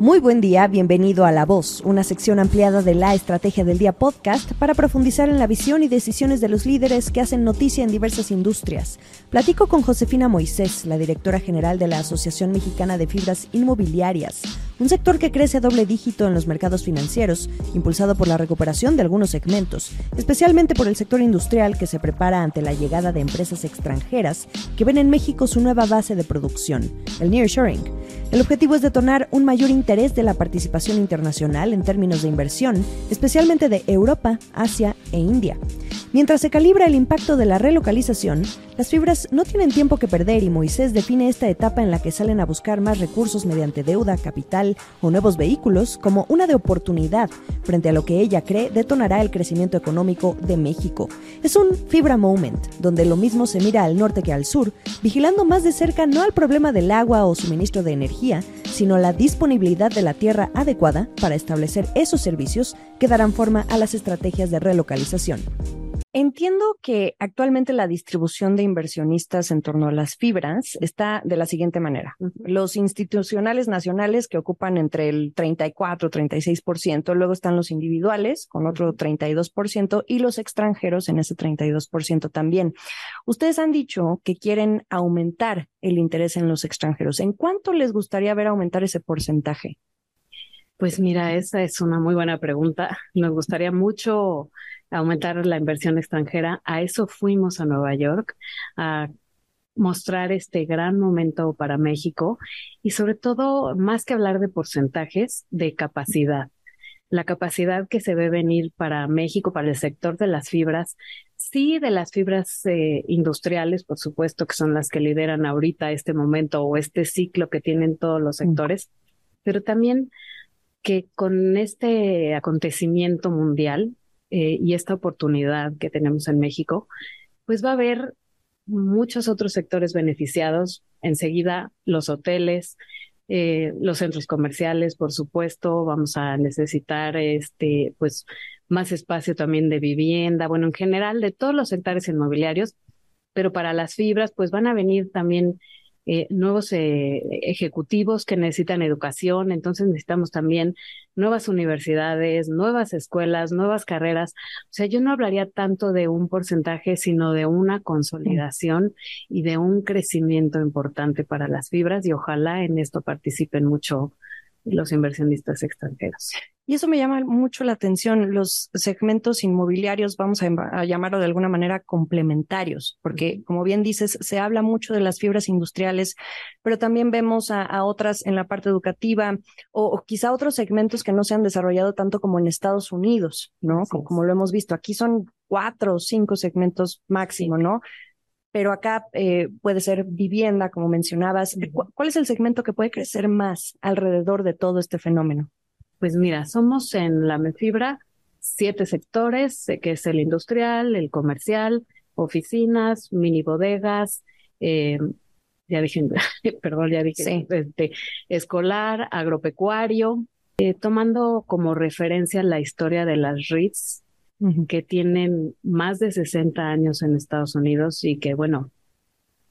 Muy buen día, bienvenido a La Voz, una sección ampliada de la Estrategia del Día podcast para profundizar en la visión y decisiones de los líderes que hacen noticia en diversas industrias. Platico con Josefina Moisés, la directora general de la Asociación Mexicana de Fibras Inmobiliarias, un sector que crece a doble dígito en los mercados financieros, impulsado por la recuperación de algunos segmentos, especialmente por el sector industrial que se prepara ante la llegada de empresas extranjeras que ven en México su nueva base de producción, el nearshoring. El objetivo es detonar un mayor interés de la participación internacional en términos de inversión, especialmente de Europa, Asia e India. Mientras se calibra el impacto de la relocalización, las fibras no tienen tiempo que perder y Moisés define esta etapa en la que salen a buscar más recursos mediante deuda, capital o nuevos vehículos como una de oportunidad frente a lo que ella cree detonará el crecimiento económico de México. Es un fibra moment, donde lo mismo se mira al norte que al sur, vigilando más de cerca no al problema del agua o suministro de energía, sino la disponibilidad de la tierra adecuada para establecer esos servicios que darán forma a las estrategias de relocalización. Entiendo que actualmente la distribución de inversionistas en torno a las fibras está de la siguiente manera. Los institucionales nacionales que ocupan entre el 34 36%, luego están los individuales con otro 32% y los extranjeros en ese 32% también. Ustedes han dicho que quieren aumentar el interés en los extranjeros. ¿En cuánto les gustaría ver aumentar ese porcentaje? Pues mira, esa es una muy buena pregunta. Nos gustaría mucho aumentar la inversión extranjera. A eso fuimos a Nueva York, a mostrar este gran momento para México y sobre todo, más que hablar de porcentajes, de capacidad. La capacidad que se ve venir para México, para el sector de las fibras, sí de las fibras eh, industriales, por supuesto, que son las que lideran ahorita este momento o este ciclo que tienen todos los sectores, pero también que con este acontecimiento mundial eh, y esta oportunidad que tenemos en México, pues va a haber muchos otros sectores beneficiados. Enseguida los hoteles, eh, los centros comerciales, por supuesto, vamos a necesitar este, pues, más espacio también de vivienda, bueno, en general de todos los sectores inmobiliarios, pero para las fibras, pues van a venir también eh, nuevos eh, ejecutivos que necesitan educación, entonces necesitamos también nuevas universidades, nuevas escuelas, nuevas carreras. O sea, yo no hablaría tanto de un porcentaje, sino de una consolidación y de un crecimiento importante para las fibras y ojalá en esto participen mucho los inversionistas extranjeros. Y eso me llama mucho la atención, los segmentos inmobiliarios, vamos a, llamarlo de alguna manera complementarios, porque como bien dices, se habla mucho de las fibras industriales, pero también vemos a, otras en la parte educativa o, quizá otros segmentos que no se han desarrollado tanto como en Estados Unidos, ¿no? Como, lo hemos visto. Aquí son cuatro o cinco segmentos máximo, ¿no? pero acá eh, puede ser vivienda, como mencionabas. ¿Cuál es el segmento que puede crecer más alrededor de todo este fenómeno? Pues mira, somos en la Mefibra siete sectores, que es el industrial, el comercial, oficinas, mini bodegas, eh, ya dije, perdón, ya dije, este, escolar, agropecuario, eh, tomando como referencia la historia de las REITs, que tienen más de 60 años en Estados Unidos y que, bueno,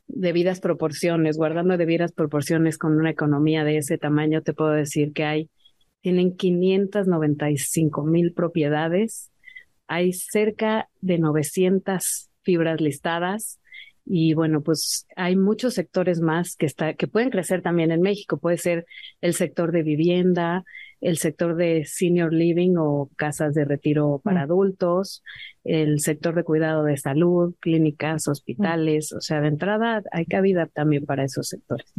debidas proporciones, guardando debidas proporciones con una economía de ese tamaño, te puedo decir que hay tienen 595 mil propiedades, hay cerca de 900 fibras listadas y bueno, pues hay muchos sectores más que, está, que pueden crecer también en México. Puede ser el sector de vivienda, el sector de senior living o casas de retiro para mm. adultos, el sector de cuidado de salud, clínicas, hospitales. O sea, de entrada hay cabida también para esos sectores.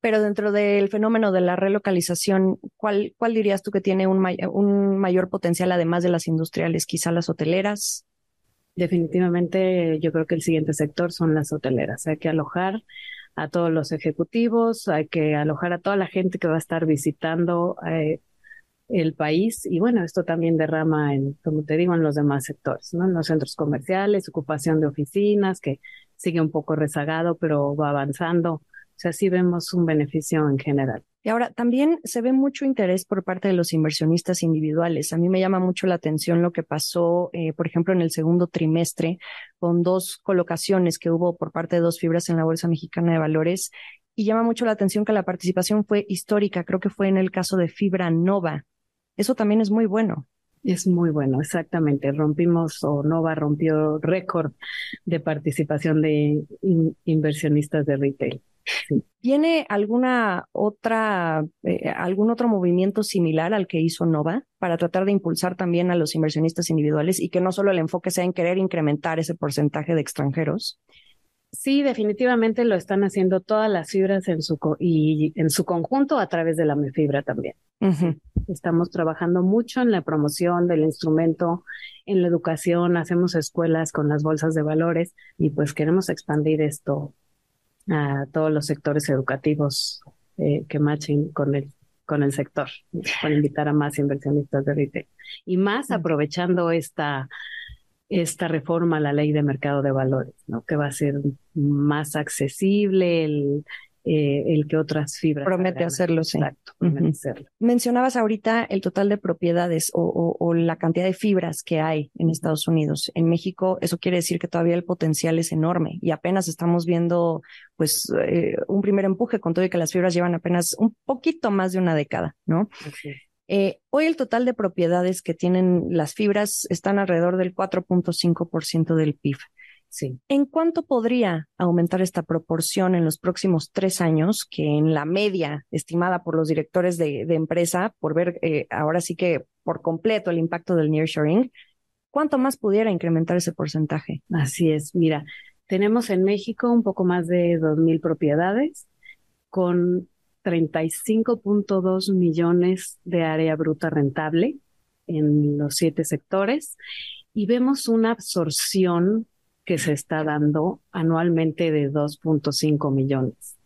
Pero dentro del fenómeno de la relocalización, ¿cuál, cuál dirías tú que tiene un, mayor potencial además de las industriales? Quizá las hoteleras. Definitivamente yo creo que el siguiente sector son las hoteleras. Hay que alojar a todos los ejecutivos, hay que alojar a toda la gente que va a estar visitando eh, el país y bueno, esto también derrama en, como te digo, en los demás sectores, ¿no? En los centros comerciales, ocupación de oficinas, que sigue un poco rezagado, pero va avanzando sea, sí vemos un beneficio en general. Y ahora también se ve mucho interés por parte de los inversionistas individuales. A mí me llama mucho la atención lo que pasó, eh, por ejemplo, en el segundo trimestre con dos colocaciones que hubo por parte de dos fibras en la Bolsa Mexicana de Valores y llama mucho la atención que la participación fue histórica, creo que fue en el caso de Fibra Nova. Eso también es muy bueno. Es muy bueno, exactamente. Rompimos o Nova rompió récord de participación de inversionistas de retail. ¿Tiene alguna otra, eh, algún otro movimiento similar al que hizo Nova para tratar de impulsar también a los inversionistas individuales y que no solo el enfoque sea en querer incrementar ese porcentaje de extranjeros? Sí, definitivamente lo están haciendo todas las fibras en su y en su conjunto a través de la fibra también. Estamos trabajando mucho en la promoción del instrumento, en la educación, hacemos escuelas con las bolsas de valores y pues queremos expandir esto a todos los sectores educativos eh, que machen con el con el sector, para invitar a más inversionistas de retail. Y más aprovechando esta esta reforma a la ley de mercado de valores, ¿no? que va a ser más accesible el, eh, el que otras fibras. Promete hacerlo, sí. Exacto, promete hacerlo. Mencionabas ahorita el total de propiedades o, o, la cantidad de fibras que hay en Estados Unidos. En México, eso quiere decir que todavía el potencial es enorme y apenas estamos viendo, pues, eh, un primer empuje con todo y que las fibras llevan apenas un poquito más de una década, ¿no? Así eh, hoy el total de propiedades que tienen las fibras están alrededor del 4.5% del PIB. Sí. ¿En cuánto podría aumentar esta proporción en los próximos tres años, que en la media estimada por los directores de, empresa, por ver eh, ahora sí que por completo el impacto del nearshoring, cuánto más pudiera incrementar ese porcentaje? Así es, mira, tenemos en México un poco más de 2.000 propiedades con 35.2 millones de área bruta rentable en los siete sectores y vemos una absorción que se está dando anualmente de 2.5 millones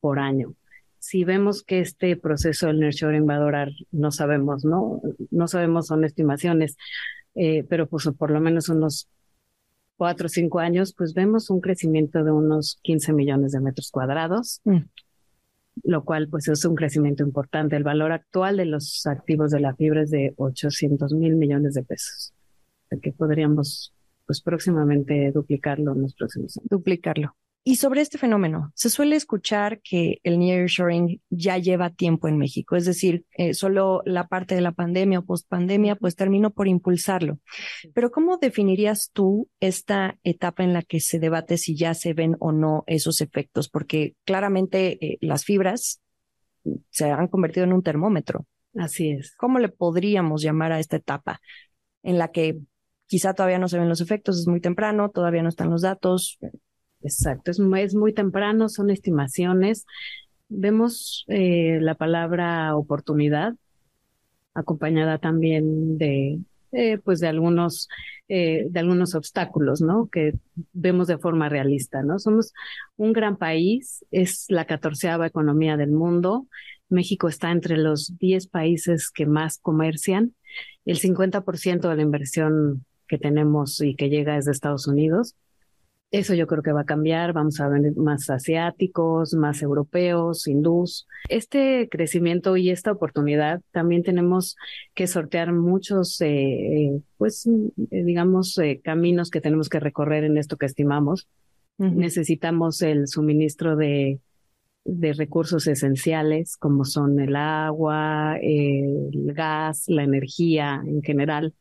por año. Si vemos que este proceso del nurturing va a durar, no sabemos, ¿no? No sabemos, son estimaciones, eh, pero pues por lo menos unos cuatro o cinco años, pues vemos un crecimiento de unos 15 millones de metros cuadrados. Mm lo cual pues es un crecimiento importante. El valor actual de los activos de la fibra es de 800 mil millones de pesos, que podríamos pues próximamente duplicarlo en los próximos años. Duplicarlo. Y sobre este fenómeno, se suele escuchar que el nearshoring ya lleva tiempo en México, es decir, eh, solo la parte de la pandemia o post-pandemia pues terminó por impulsarlo. Pero ¿cómo definirías tú esta etapa en la que se debate si ya se ven o no esos efectos? Porque claramente eh, las fibras se han convertido en un termómetro. Así es. ¿Cómo le podríamos llamar a esta etapa en la que quizá todavía no se ven los efectos, es muy temprano, todavía no están los datos? Exacto, es muy, es muy temprano, son estimaciones. Vemos eh, la palabra oportunidad acompañada también de, eh, pues de algunos, eh, de algunos obstáculos, ¿no? Que vemos de forma realista, ¿no? Somos un gran país, es la catorceava economía del mundo. México está entre los 10 países que más comercian. El 50% de la inversión que tenemos y que llega es de Estados Unidos. Eso yo creo que va a cambiar, vamos a ver más asiáticos, más europeos, hindús. Este crecimiento y esta oportunidad también tenemos que sortear muchos, eh, pues, eh, digamos, eh, caminos que tenemos que recorrer en esto que estimamos. Necesitamos el suministro de, de recursos esenciales como son el agua, el gas, la energía en general.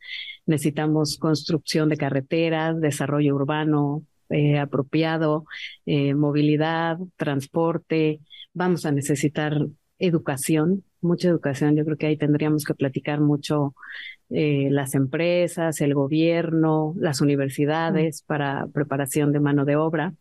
Necesitamos construcción de carreteras, desarrollo urbano, eh, apropiado, eh, movilidad, transporte, vamos a necesitar educación, mucha educación. Yo creo que ahí tendríamos que platicar mucho eh, las empresas, el gobierno, las universidades para preparación de mano de obra.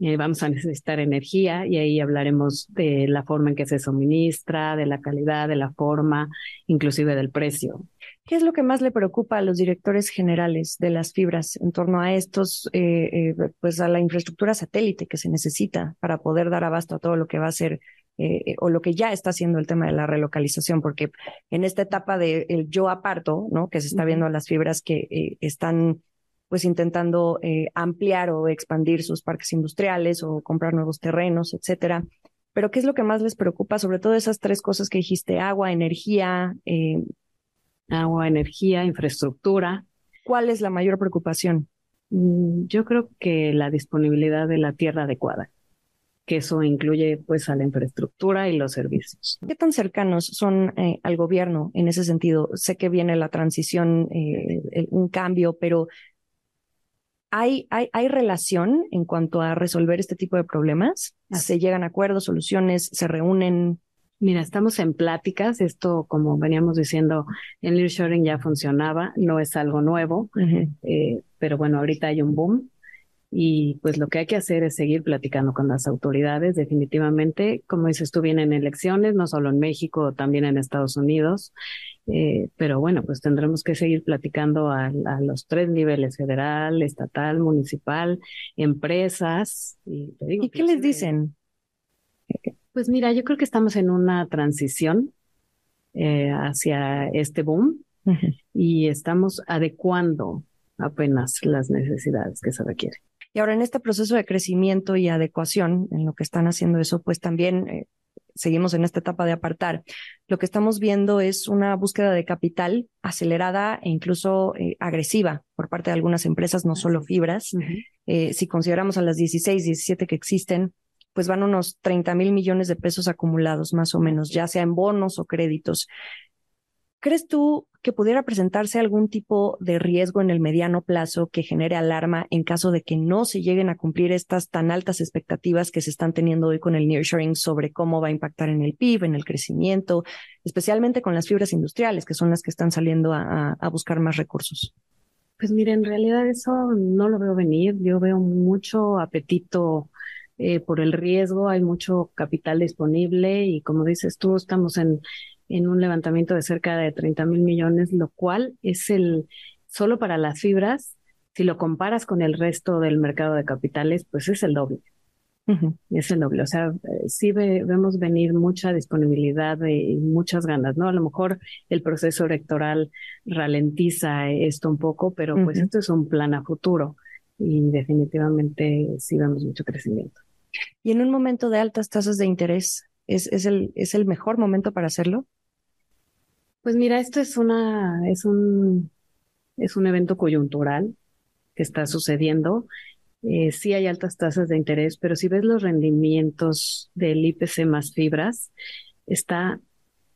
Eh, vamos a necesitar energía y ahí hablaremos de la forma en que se suministra, de la calidad, de la forma, inclusive del precio. ¿Qué es lo que más le preocupa a los directores generales de las fibras en torno a estos, eh, eh, pues a la infraestructura satélite que se necesita para poder dar abasto a todo lo que va a ser o lo que ya está haciendo el tema de la relocalización? Porque en esta etapa del el yo aparto, ¿no? Que se está viendo a las fibras que están pues intentando eh, ampliar o expandir sus parques industriales o comprar nuevos terrenos, etcétera. Pero ¿qué es lo que más les preocupa? Sobre todo esas tres cosas que dijiste, agua, energía. Eh, agua, energía, infraestructura. ¿Cuál es la mayor preocupación? Mm, yo creo que la disponibilidad de la tierra adecuada. que eso incluye pues a la infraestructura y los servicios. ¿Qué tan cercanos son eh, al gobierno en ese sentido? Sé que viene la transición, eh, un cambio, pero ¿hay, hay, ¿hay relación en cuanto a resolver este tipo de problemas? ¿Se llegan a acuerdos, soluciones, se reúnen? Mira, estamos en pláticas. Esto, como veníamos diciendo, en Learshoring ya funcionaba, no es algo nuevo, eh, pero bueno, ahorita hay un boom y pues lo que hay que hacer es seguir platicando con las autoridades, definitivamente. Como dices tú, vienen elecciones, no solo en México, también en Estados Unidos. Eh, pero bueno, pues tendremos que seguir platicando a, los tres niveles, federal, estatal, municipal, empresas. ¿Y, ¿Y qué les dicen? Pues mira, yo creo que estamos en una transición eh, hacia este boom y estamos adecuando apenas las necesidades que se requieren. Y ahora en este proceso de crecimiento y adecuación, en lo que están haciendo eso, pues también eh, seguimos en esta etapa de apartar. Lo que estamos viendo es una búsqueda de capital acelerada e incluso eh, agresiva por parte de algunas empresas, no solo fibras. Eh, si consideramos a las 16, 17 que existen, pues van unos 30 mil millones de pesos acumulados, más o menos, ya sea en bonos o créditos. ¿Crees tú que pudiera presentarse algún tipo de riesgo en el mediano plazo que genere alarma en caso de que no se lleguen a cumplir estas tan altas expectativas que se están teniendo hoy con el nearshoring sobre cómo va a impactar en el PIB, en el crecimiento, especialmente con las fibras industriales, que son las que están saliendo a, buscar más recursos? Pues mire, en realidad eso no lo veo venir. Yo veo mucho apetito eh, por el riesgo, hay mucho capital disponible y como dices tú, estamos en en un levantamiento de cerca de 30 mil millones, lo cual es el, solo para las fibras, si lo comparas con el resto del mercado de capitales, pues es el doble. Es el doble. O sea, sí vemos venir mucha disponibilidad y muchas ganas, ¿no? A lo mejor el proceso electoral ralentiza esto un poco, pero pues esto es un plan a futuro y definitivamente sí vemos mucho crecimiento. Y en un momento de altas tasas de interés, ¿es, es, el, ¿es el mejor momento para hacerlo? Pues mira, esto es una, es un, es un evento coyuntural que está sucediendo. Eh, sí hay altas tasas de interés, pero si ves los rendimientos del IPC más fibras, está,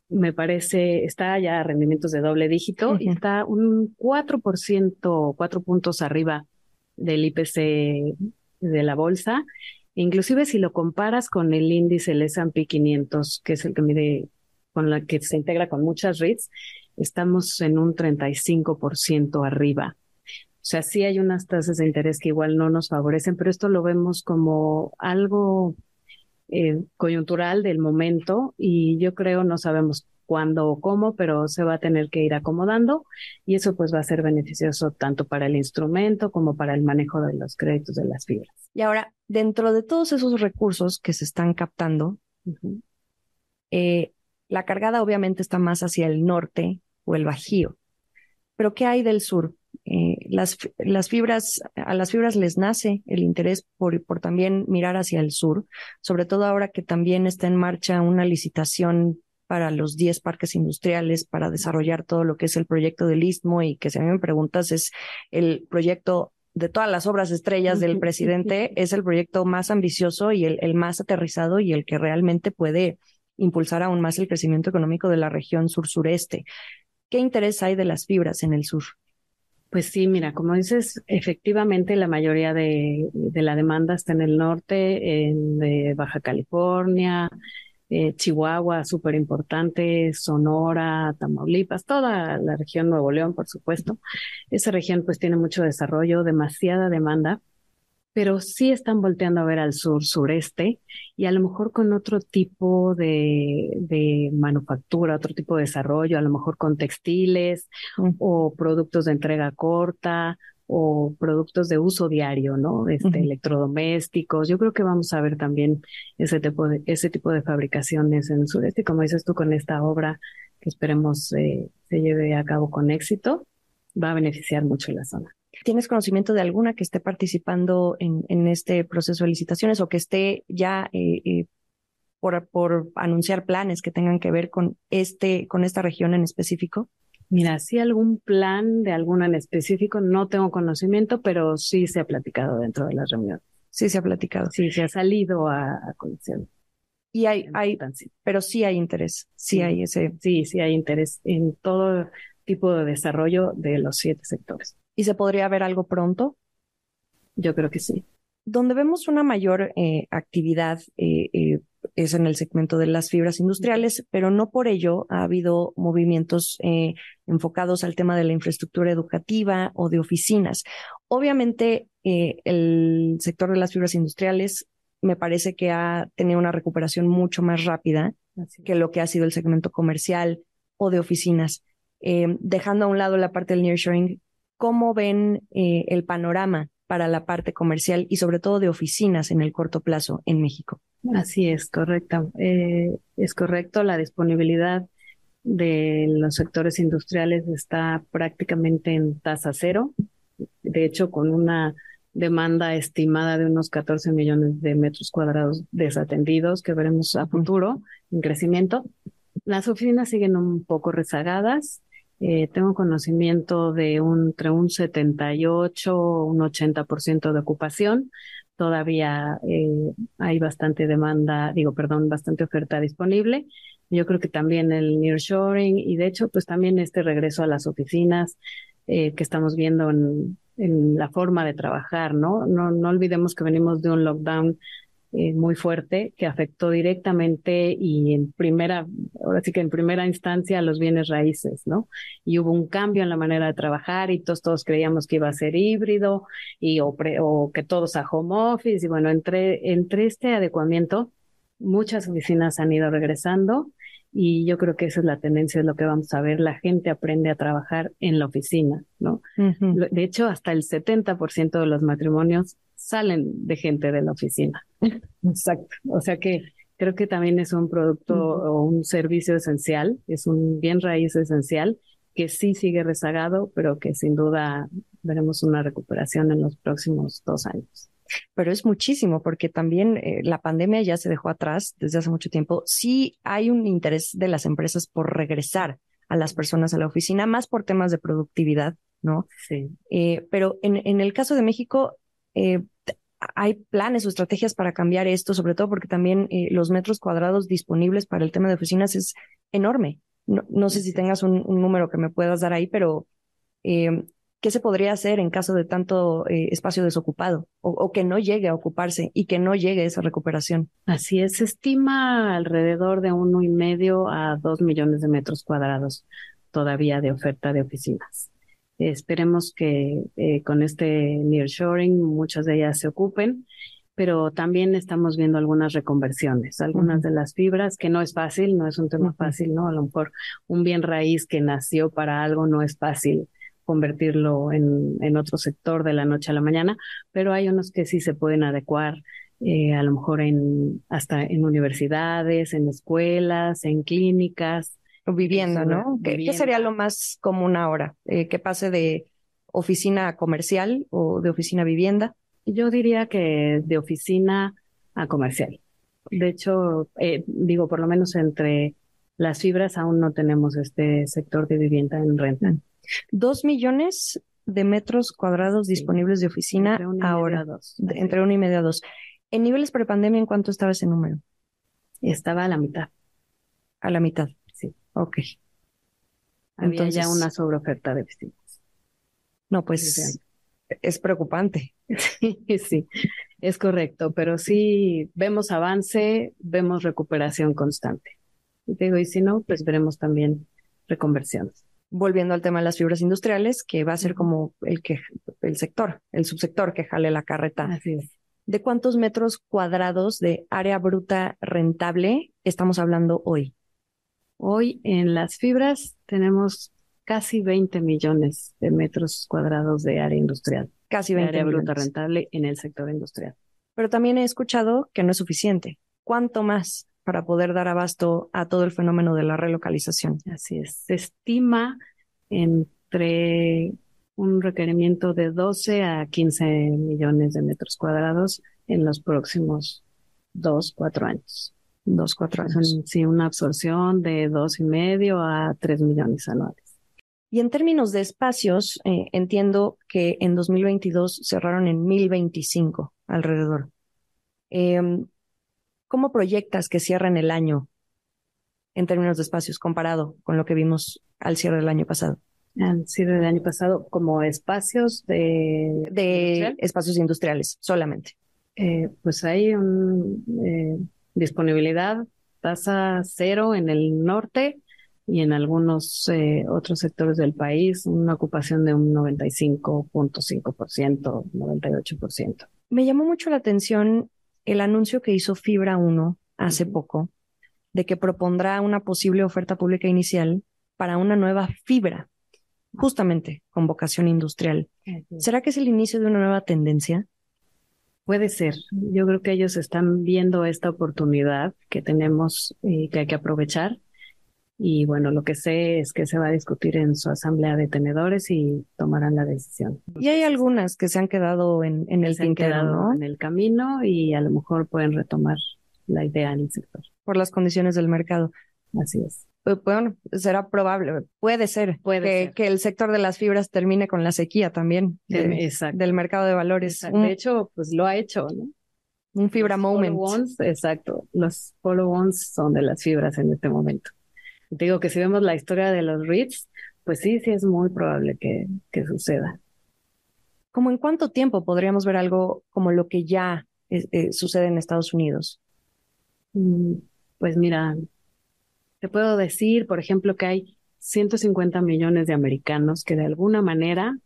me parece, está ya a rendimientos de doble dígito y está un 4%, cuatro puntos arriba del IPC de la bolsa. Inclusive si lo comparas con el índice, el S&P 500, que es el que mide con la que se integra con muchas REITs, estamos en un 35% arriba. O sea, sí hay unas tasas de interés que igual no nos favorecen, pero esto lo vemos como algo eh, coyuntural del momento y yo creo no sabemos cuándo o cómo, pero se va a tener que ir acomodando y eso pues va a ser beneficioso tanto para el instrumento como para el manejo de los créditos de las fibras. Y ahora, dentro de todos esos recursos que se están captando, eh, la cargada obviamente está más hacia el norte o el Bajío. Pero ¿qué hay del sur? Eh, las, las, fibras, a las fibras les nace el interés por, por también mirar hacia el sur, sobre todo ahora que también está en marcha una licitación para los 10 parques industriales para desarrollar todo lo que es el proyecto del Istmo y que si a mí me preguntas es el proyecto de todas las obras estrellas del presidente, es el proyecto más ambicioso y el, el más aterrizado y el que realmente puede impulsar aún más el crecimiento económico de la región sur-sureste. ¿Qué interés hay de las fibras en el sur? Pues sí, mira, como dices, efectivamente la mayoría de, la demanda está en el norte, en de Baja California, eh, Chihuahua, súper importante, Sonora, Tamaulipas, toda la región Nuevo León, por supuesto. Esa región pues tiene mucho desarrollo, demasiada demanda pero sí están volteando a ver al sur, sureste, y a lo mejor con otro tipo de, de manufactura, otro tipo de desarrollo, a lo mejor con textiles o productos de entrega corta o productos de uso diario, ¿no? Este, electrodomésticos. Yo creo que vamos a ver también ese tipo de, ese tipo de fabricaciones en el sureste, como dices tú, con esta obra que esperemos eh, se lleve a cabo con éxito, va a beneficiar mucho la zona. ¿Tienes conocimiento de alguna que esté participando en, en este proceso de licitaciones o que esté ya eh, eh, por, por anunciar planes que tengan que ver con, este, con esta región en específico? Mira, sí algún plan de alguna en específico, no tengo conocimiento, pero sí se ha platicado dentro de las reuniones. sí se ha platicado. Sí, se ha salido a, a Y hay, hay, pero sí hay interés, sí, hay ese. Sí, sí hay interés en todo tipo de desarrollo de los siete sectores. ¿Y se podría ver algo pronto? Yo creo que sí. Donde vemos una mayor eh, actividad eh, eh, es en el segmento de las fibras industriales, pero no por ello ha habido movimientos enfocados al tema de la infraestructura educativa o de oficinas. Obviamente, el sector de las fibras industriales me parece que ha tenido una recuperación mucho más rápida que lo que ha sido el segmento comercial o de oficinas. dejando a un lado la parte del nearshoring, ¿cómo ven el panorama para la parte comercial y sobre todo de oficinas en el corto plazo en México. Así es, correcta. Eh, es correcto, la disponibilidad de los sectores industriales está prácticamente en tasa cero. De hecho, con una demanda estimada de unos 14 millones de metros cuadrados desatendidos que veremos a futuro en crecimiento. Las oficinas siguen un poco rezagadas. Eh, tengo conocimiento de un, entre un 78 o un 80% de ocupación. Todavía eh, hay bastante demanda, digo, perdón, bastante oferta disponible. Yo creo que también el nearshoring y de hecho, pues también este regreso a las oficinas eh, que estamos viendo en, en la forma de trabajar, ¿no? ¿no? No olvidemos que venimos de un lockdown eh, muy fuerte que afectó directamente y en primera, ahora sí que en primera instancia a los bienes raíces, ¿no? Y hubo un cambio en la manera de trabajar y todos, todos creíamos que iba a ser híbrido y o, o que todos a home office y bueno, entre, entre este adecuamiento, muchas oficinas han ido regresando y yo creo que esa es la tendencia, es lo que vamos a ver. La gente aprende a trabajar en la oficina, ¿no? De hecho, hasta el 70% de los matrimonios salen de gente de la oficina. Exacto. O sea que creo que también es un producto o un servicio esencial, es un bien raíz esencial que sí sigue rezagado, pero que sin duda veremos una recuperación en los próximos dos años pero es muchísimo porque también eh, la pandemia ya se dejó atrás desde hace mucho tiempo. Sí hay un interés de las empresas por regresar a las personas a la oficina, más por temas de productividad, ¿no? Sí. Eh, pero en, en, el caso de México, eh, hay planes o estrategias para cambiar esto, sobre todo porque también los metros cuadrados disponibles para el tema de oficinas es enorme. No, no sé si tengas un, un, número que me puedas dar ahí, pero ¿Qué se podría hacer en caso de tanto eh, espacio desocupado o, que no llegue a ocuparse y que no llegue esa recuperación? Así es, se estima alrededor de uno y medio a dos millones de metros cuadrados todavía de oferta de oficinas. Esperemos que eh, con este nearshoring muchas de ellas se ocupen, pero también estamos viendo algunas reconversiones, algunas de las fibras, que no es fácil, no es un tema fácil, ¿no? A lo mejor un bien raíz que nació para algo no es fácil convertirlo en, en otro sector de la noche a la mañana, pero hay unos que sí se pueden adecuar eh, a lo mejor en hasta en universidades, en escuelas, en clínicas. Vivienda, ¿no? ¿Qué, sería lo más común ahora? Eh, ¿Que pase de oficina comercial o de oficina a vivienda? Yo diría que de oficina a comercial. De hecho, eh, digo, por lo menos entre las fibras aún no tenemos este sector de vivienda en renta. Dos millones de metros cuadrados disponibles de oficina ahora, entre uno y medio a dos. En niveles prepandemia, ¿en cuánto estaba ese número? Estaba a la mitad. A la mitad. Ok. Había Entonces, ya una sobreoferta de oficinas. No, pues es preocupante. Sí, sí, es correcto, pero sí vemos avance, vemos recuperación constante. Y digo, y si no, pues veremos también reconversiones volviendo al tema de las fibras industriales, que va a ser como el que el sector, el subsector que jale la carreta. Así es. ¿De cuántos metros cuadrados de área bruta rentable estamos hablando hoy? Hoy en las fibras tenemos casi 20 millones de metros cuadrados de área industrial. Casi 20 área bruta rentable en el sector industrial. Pero también he escuchado que no es suficiente. ¿Cuánto más? para poder dar abasto a todo el fenómeno de la relocalización. Así es. Se estima entre un requerimiento de 12 a 15 millones de metros cuadrados en los próximos dos, cuatro años. Dos, cuatro años. Sí, una absorción de dos y medio a tres millones anuales. Y en términos de espacios, eh, entiendo que en 2022 cerraron en 1025 alrededor. Em, ¿Cómo proyectas que cierran el año en términos de espacios comparado con lo que vimos al cierre del año pasado? Al cierre del año pasado, como espacios de... De espacios industriales solamente. Eh, pues hay un, eh, disponibilidad, tasa cero en el norte y en algunos eh, otros sectores del país una ocupación de un 95.5%, 98%. Me llamó mucho la atención el anuncio que hizo Fibra 1 hace poco de que propondrá una posible oferta pública inicial para una nueva fibra, justamente con vocación industrial. ¿Será que es el inicio de una nueva tendencia? Puede ser. Yo creo que ellos están viendo esta oportunidad que tenemos y que hay que aprovechar. Y bueno, lo que sé es que se va a discutir en su asamblea de tenedores y tomarán la decisión. Y hay algunas que se han quedado en, en el tintero, ¿no? En el camino y a lo mejor pueden retomar la idea en el sector. Por las condiciones del mercado. Así es. Pues, bueno, será probable, puede ser, puede que, el sector de las fibras termine con la sequía también del mercado de valores. de hecho, pues lo ha hecho, ¿no? Un fibra moment. exacto. Los follow ones son de las fibras en este momento. digo que si vemos la historia de los REITs, pues sí, sí es muy probable que, que suceda. ¿Cómo en cuánto tiempo podríamos ver algo como lo que ya eh, eh, sucede en Estados Unidos? Mm, pues mira, te puedo decir, por ejemplo, que hay 150 millones de americanos que de alguna manera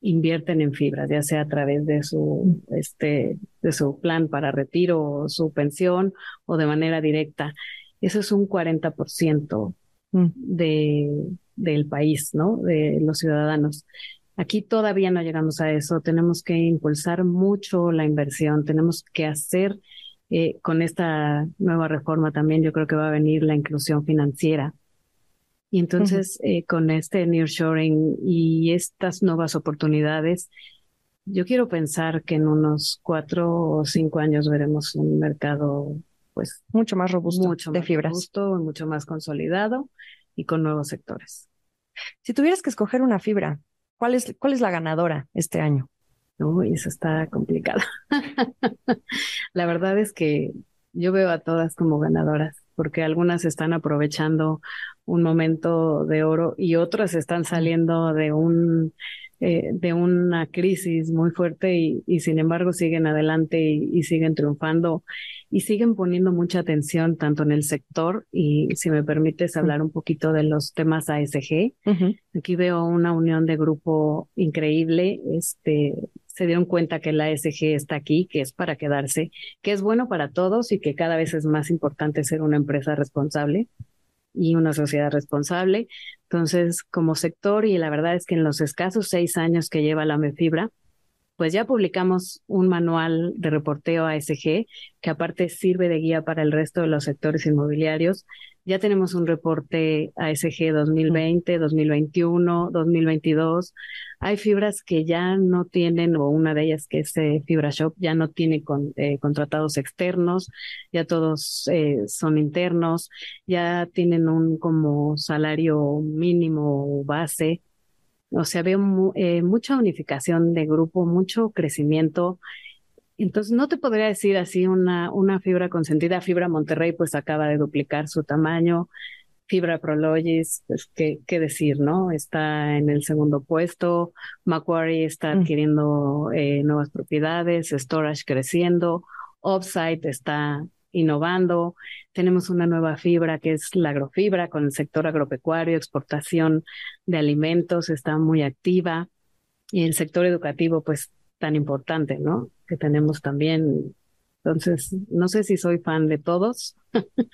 invierten en fibras, ya sea a través de su, este, de su plan para retiro o su pensión o de manera directa. Eso es un 40% mm. de, del país, ¿no? De los ciudadanos. Aquí todavía no llegamos a eso. Tenemos que impulsar mucho la inversión. Tenemos que hacer eh, con esta nueva reforma también yo creo que va a venir la inclusión financiera. Y entonces, eh, con este nearshoring y estas nuevas oportunidades, yo quiero pensar que en unos cuatro o cinco años veremos un mercado, pues, mucho más robusto mucho de más fibras. Robusto, mucho más consolidado y con nuevos sectores. Si tuvieras que escoger una fibra, ¿cuál es, cuál es la ganadora este año? Uy, eso está complicado. la verdad es que yo veo a todas como ganadoras, porque algunas están aprovechando un momento de oro y otras están saliendo de un eh, de una crisis muy fuerte y, sin embargo siguen adelante y, siguen triunfando y siguen poniendo mucha atención tanto en el sector y si me permites hablar un poquito de los temas ASG. Aquí veo una unión de grupo increíble. Este, se dieron cuenta que la ASG está aquí, que es para quedarse, que es bueno para todos y que cada vez es más importante ser una empresa responsable y una sociedad responsable. Entonces, como sector, y la verdad es que en los escasos seis años que lleva la MEFIBRA, pues ya publicamos un manual de reporteo ASG que aparte sirve de guía para el resto de los sectores inmobiliarios. Ya tenemos un reporte ASG 2020, 2021, 2022. Hay fibras que ya no tienen, o una de ellas que es eh, Fibra Shop, ya no tiene con, eh, contratados externos, ya todos eh, son internos, ya tienen un como salario mínimo base. O sea, veo mucha unificación de grupo, mucho crecimiento. Entonces, no te podría decir así una, una fibra consentida. Fibra Monterrey, pues acaba de duplicar su tamaño. Fibra Prologis, pues qué, qué decir, ¿no? Está en el segundo puesto, Macquarie está mm. adquiriendo eh, nuevas propiedades, Storage creciendo, Offsite está innovando, tenemos una nueva fibra que es la agrofibra con el sector agropecuario, exportación de alimentos está muy activa y el sector educativo pues tan importante, ¿no? Que tenemos también entonces, no sé si soy fan de todos,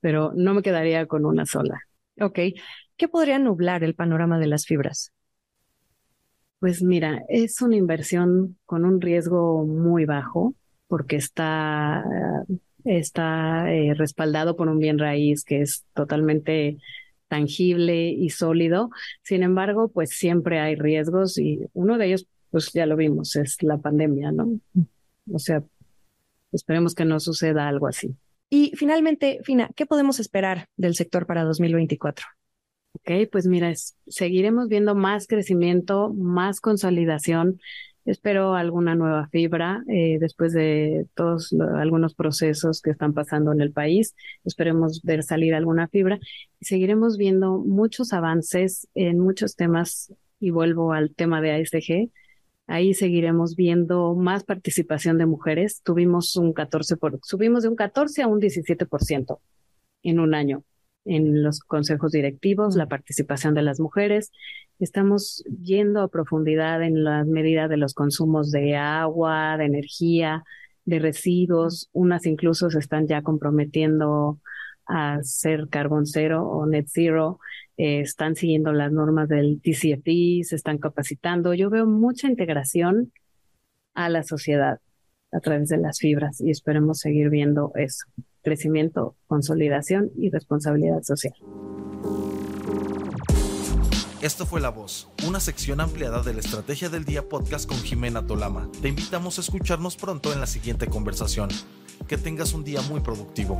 pero no me quedaría con una sola. Ok. ¿Qué podría nublar el panorama de las fibras? Pues mira, es una inversión con un riesgo muy bajo porque está, está eh, respaldado por un bien raíz que es totalmente tangible y sólido. Sin embargo, pues siempre hay riesgos y uno de ellos, pues ya lo vimos, es la pandemia, ¿no? O sea, Esperemos que no suceda algo así. Y finalmente, Fina, ¿qué podemos esperar del sector para 2024? Ok, pues mira, seguiremos viendo más crecimiento, más consolidación. Espero alguna nueva fibra eh, después de todos algunos procesos que están pasando en el país. Esperemos ver salir alguna fibra seguiremos viendo muchos avances en muchos temas. Y vuelvo al tema de ASG. Ahí seguiremos viendo más participación de mujeres. Tuvimos un 14 por, subimos de un 14 a un 17% en un año en los consejos directivos, la participación de las mujeres. Estamos yendo a profundidad en la medida de los consumos de agua, de energía, de residuos. Unas incluso se están ya comprometiendo a ser carbón cero o net zero. Eh, están siguiendo las normas del TCFD, se están capacitando. Yo veo mucha integración a la sociedad a través de las fibras y esperemos seguir viendo eso crecimiento, consolidación y responsabilidad social. Esto fue La Voz, una sección ampliada de la Estrategia del Día podcast con Jimena Tolama. Te invitamos a escucharnos pronto en la siguiente conversación. Que tengas un día muy productivo.